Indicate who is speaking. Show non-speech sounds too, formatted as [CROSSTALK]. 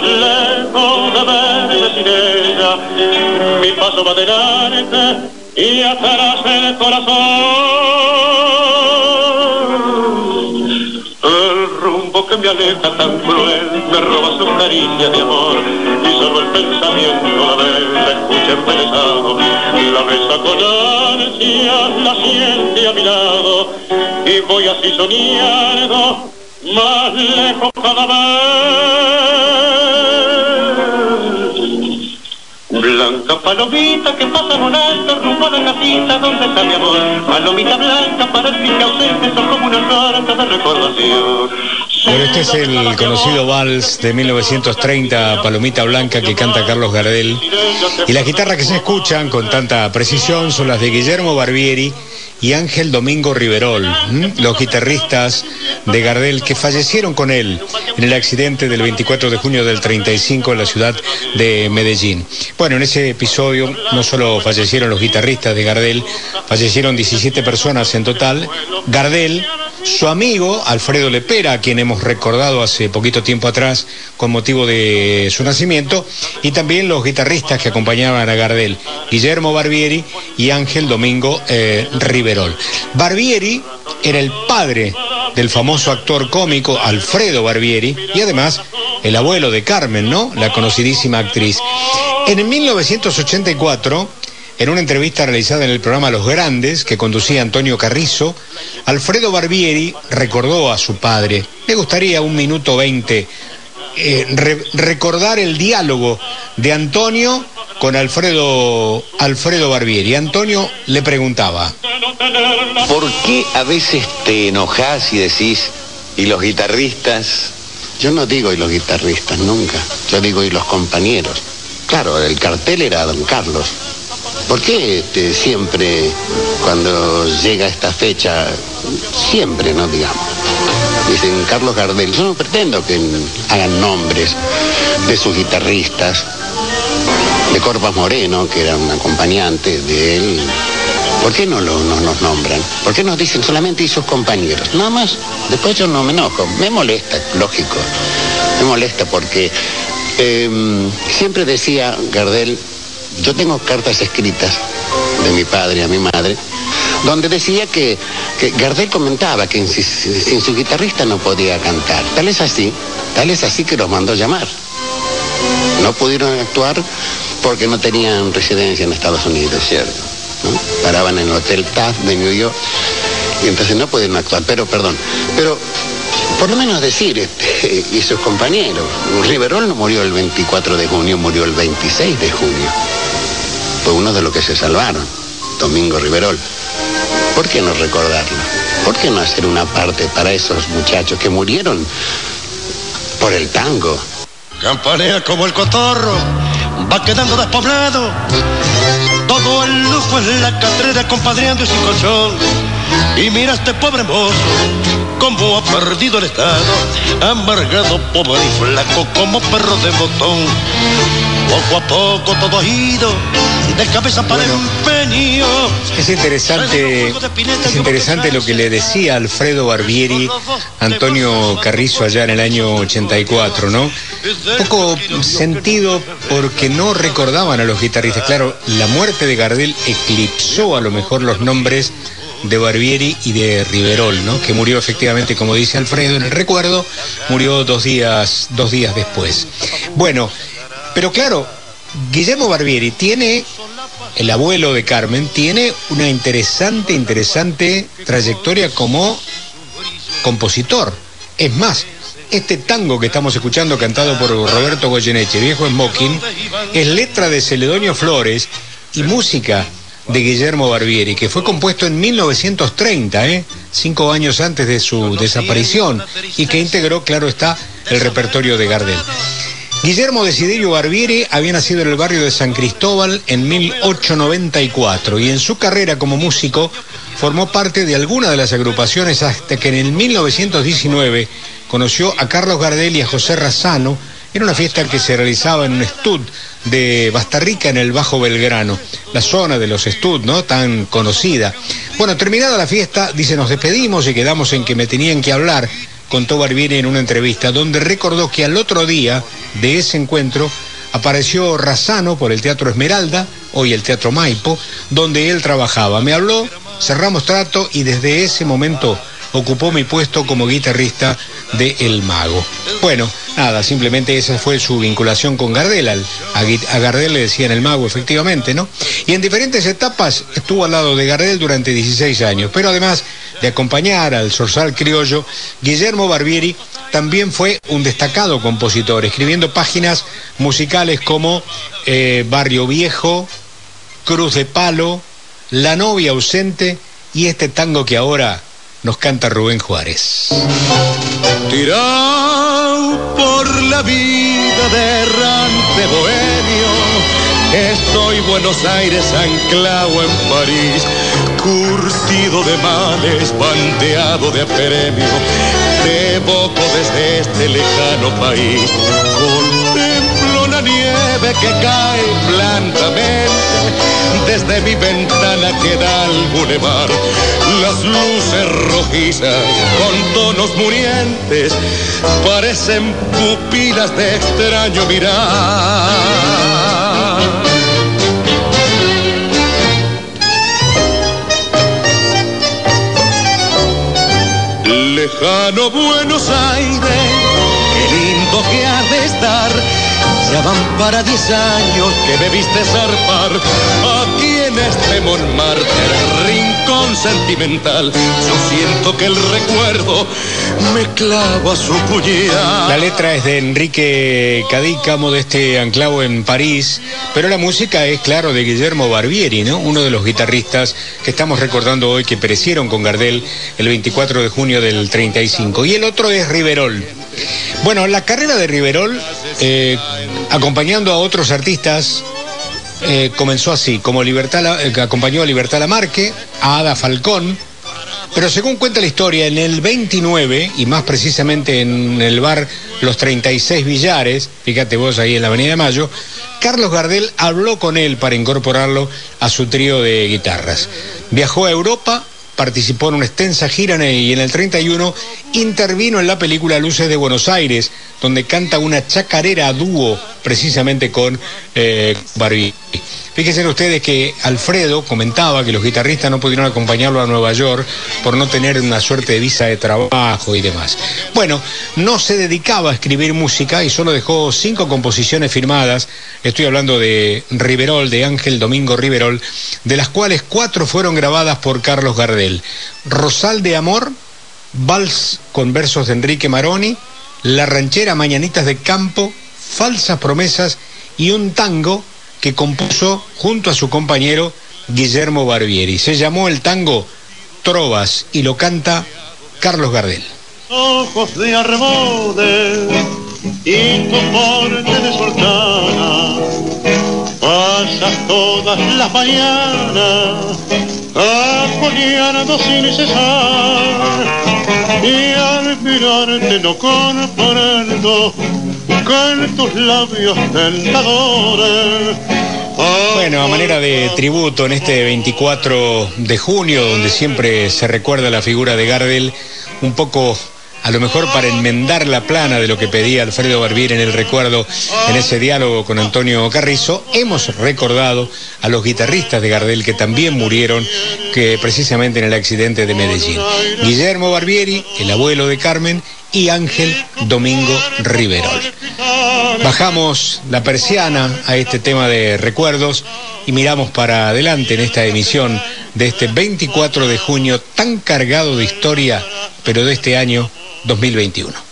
Speaker 1: más lejos de verme sin ella, mi paso va adelante y atrás el corazón. El rumbo que me aleja tan cruel me roba su caricia de amor y solo el pensamiento a ver la escucha embelesado. La besa con ansias, la siente a mi lado y voy así soñando más lejos cada vez. Blanca palomita que pasa volando rumbo a la casita donde está mi amor. Palomita blanca para el fin ausente son como una carta de recordación.
Speaker 2: Bueno, este es el conocido vals de 1930, Palomita Blanca, que canta Carlos Gardel. Y las guitarras que se escuchan con tanta precisión son las de Guillermo Barbieri y Ángel Domingo Riverol, los guitarristas de Gardel que fallecieron con él en el accidente del 24 de junio del 35 en la ciudad de Medellín. Bueno, en ese episodio no solo fallecieron los guitarristas de Gardel, fallecieron 17 personas en total. Gardel, su amigo Alfredo Lepera, a quien hemos recordado hace poquito tiempo atrás con motivo de su nacimiento, y también los guitarristas que acompañaban a Gardel, Guillermo Barbieri y Ángel Domingo eh, Riverol. Barbieri era el padre del famoso actor cómico Alfredo Barbieri y además el abuelo de Carmen, ¿no? La conocidísima actriz. En 1984, en una entrevista realizada en el programa Los Grandes, que conducía Antonio Carrizo, Alfredo Barbieri recordó a su padre. Me gustaría un minuto veinte eh, re- recordar el diálogo de Antonio con Alfredo, Alfredo Barbieri. Antonio le preguntaba.
Speaker 3: ¿Por qué a veces te enojas y decís, y los guitarristas?
Speaker 4: Yo no digo y los guitarristas, nunca. Yo digo y los compañeros. Claro, el cartel era Don Carlos. ¿Por qué este, siempre, cuando llega esta fecha, siempre, no digamos? Dicen Carlos Gardel, yo no pretendo que hagan nombres de sus guitarristas, de Corpas Moreno, que era un acompañante de él. ¿Por qué no, lo, no nos nombran? ¿Por qué nos dicen solamente y sus compañeros? Nada más. Después yo no me enojo. Me molesta, lógico. Me molesta porque eh, siempre decía Gardel, yo tengo cartas escritas de mi padre a mi madre, donde decía que, que Gardel comentaba que sin, sin su guitarrista no podía cantar. Tal es así, tal es así que los mandó llamar. No pudieron actuar porque no tenían residencia en Estados Unidos, ¿cierto? ¿no? Paraban en el Hotel Taft de New York y entonces no pudieron actuar, pero perdón. Pero por lo menos decir, este, [LAUGHS] y sus compañeros, Riverol no murió el 24 de junio, murió el 26 de junio. Fue uno de los que se salvaron, Domingo Riverol. ¿Por qué no recordarlo? ¿Por qué no hacer una parte para esos muchachos que murieron por el tango?
Speaker 5: Campanea como el cotorro, va quedando despoblado. Todo el lujo en la catrera, compadreando y sin colchón. Y mira este pobre mozo, como ha perdido el estado, amargado, pobre y flaco, como perro de botón. Poco a poco todo ha ido, de cabeza para el empeño.
Speaker 2: Es interesante, es interesante lo que le decía Alfredo Barbieri Antonio Carrizo allá en el año 84, ¿no? Poco sentido porque no recordaban a los guitarristas. Claro, la muerte de Gardel eclipsó a lo mejor los nombres de Barbieri y de Riverol, ¿no? Que murió efectivamente, como dice Alfredo, en el recuerdo, murió dos días, dos días después. Bueno, pero claro, Guillermo Barbieri tiene, el abuelo de Carmen, tiene una interesante, interesante trayectoria como compositor. Es más, este tango que estamos escuchando cantado por Roberto Goyeneche, Viejo Smoking, es letra de Celedonio Flores y música de Guillermo Barbieri, que fue compuesto en 1930, ¿eh? cinco años antes de su desaparición, y que integró, claro está, el repertorio de Gardel. Guillermo Desiderio Barbieri había nacido en el barrio de San Cristóbal en 1894 y en su carrera como músico formó parte de alguna de las agrupaciones hasta que en el 1919 conoció a Carlos Gardel y a José Razano en una fiesta que se realizaba en un estud de Bastarrica en el Bajo Belgrano, la zona de los estud, ¿no? Tan conocida. Bueno, terminada la fiesta, dice, nos despedimos y quedamos en que me tenían que hablar contó Barbieri en una entrevista, donde recordó que al otro día de ese encuentro apareció Razano por el Teatro Esmeralda, hoy el Teatro Maipo, donde él trabajaba. Me habló, cerramos trato y desde ese momento ocupó mi puesto como guitarrista de El Mago. Bueno, nada, simplemente esa fue su vinculación con Gardel. a, Gardel le decían El Mago, efectivamente, ¿no? Y en diferentes etapas estuvo al lado de Gardel durante 16 años, pero además de acompañar al zorzal criollo, Guillermo Barbieri también fue un destacado compositor, escribiendo páginas musicales como eh, Barrio Viejo, Cruz de Palo, La novia ausente y este tango que ahora nos canta Rubén Juárez.
Speaker 5: Tirado por la vida de errante bohemio, estoy Buenos Aires anclado en París, curtido de males, bandeado de apremio, te evoco desde este lejano país, contemplo la nieve que cae plantamente desde mi ventana queda el bulevar, las luces rojizas con tonos murientes parecen pupilas de extraño mirar. Lejano Buenos Aires, qué lindo que ha de estar. Ya van para diez años que me viste zarpar. Aquí en este rincón sentimental. Yo siento que el recuerdo me clava su puñal.
Speaker 2: La letra es de Enrique Cadícamo de este anclavo en París, pero la música es, claro, de Guillermo Barbieri, ¿no? Uno de los guitarristas que estamos recordando hoy que perecieron con Gardel el 24 de junio del 35. Y el otro es Riverol. Bueno, la carrera de Riverol, eh, acompañando a otros artistas, eh, comenzó así, como Libertad, eh, acompañó a Libertad Lamarque, a Ada Falcón, pero según cuenta la historia, en el 29, y más precisamente en el bar Los 36 Villares, fíjate vos ahí en la Avenida de Mayo, Carlos Gardel habló con él para incorporarlo a su trío de guitarras. Viajó a Europa, participó en una extensa gira y en el 31 intervino en la película Luces de Buenos Aires, donde canta una chacarera dúo precisamente con eh. Fíjense ustedes que Alfredo comentaba que los guitarristas no pudieron acompañarlo a Nueva York por no tener una suerte de visa de trabajo y demás. Bueno, no se dedicaba a escribir música y solo dejó cinco composiciones firmadas. Estoy hablando de Riverol, de Ángel Domingo Riverol, de las cuales cuatro fueron grabadas por Carlos Gardel. Rosal de Amor, Vals con versos de Enrique Maroni, La ranchera Mañanitas de Campo, Falsas Promesas y un tango que compuso junto a su compañero Guillermo Barbieri. Se llamó el tango Trovas y lo canta Carlos Gardel.
Speaker 1: Ojos de y de pasas todas las mañanas apoyando sin cesar y al mirarte no comprendo con tus labios tentadores.
Speaker 2: Bueno, a manera de tributo en este 24 de junio, donde siempre se recuerda la figura de Gardel, un poco a lo mejor para enmendar la plana de lo que pedía Alfredo Barbier en el recuerdo en ese diálogo con Antonio Carrizo, hemos recordado a los guitarristas de Gardel que también murieron que precisamente en el accidente de Medellín. Guillermo Barbieri, el abuelo de Carmen, y Ángel Domingo Riverol. Bajamos la persiana a este tema de recuerdos y miramos para adelante en esta emisión de este 24 de junio tan cargado de historia, pero de este año 2021.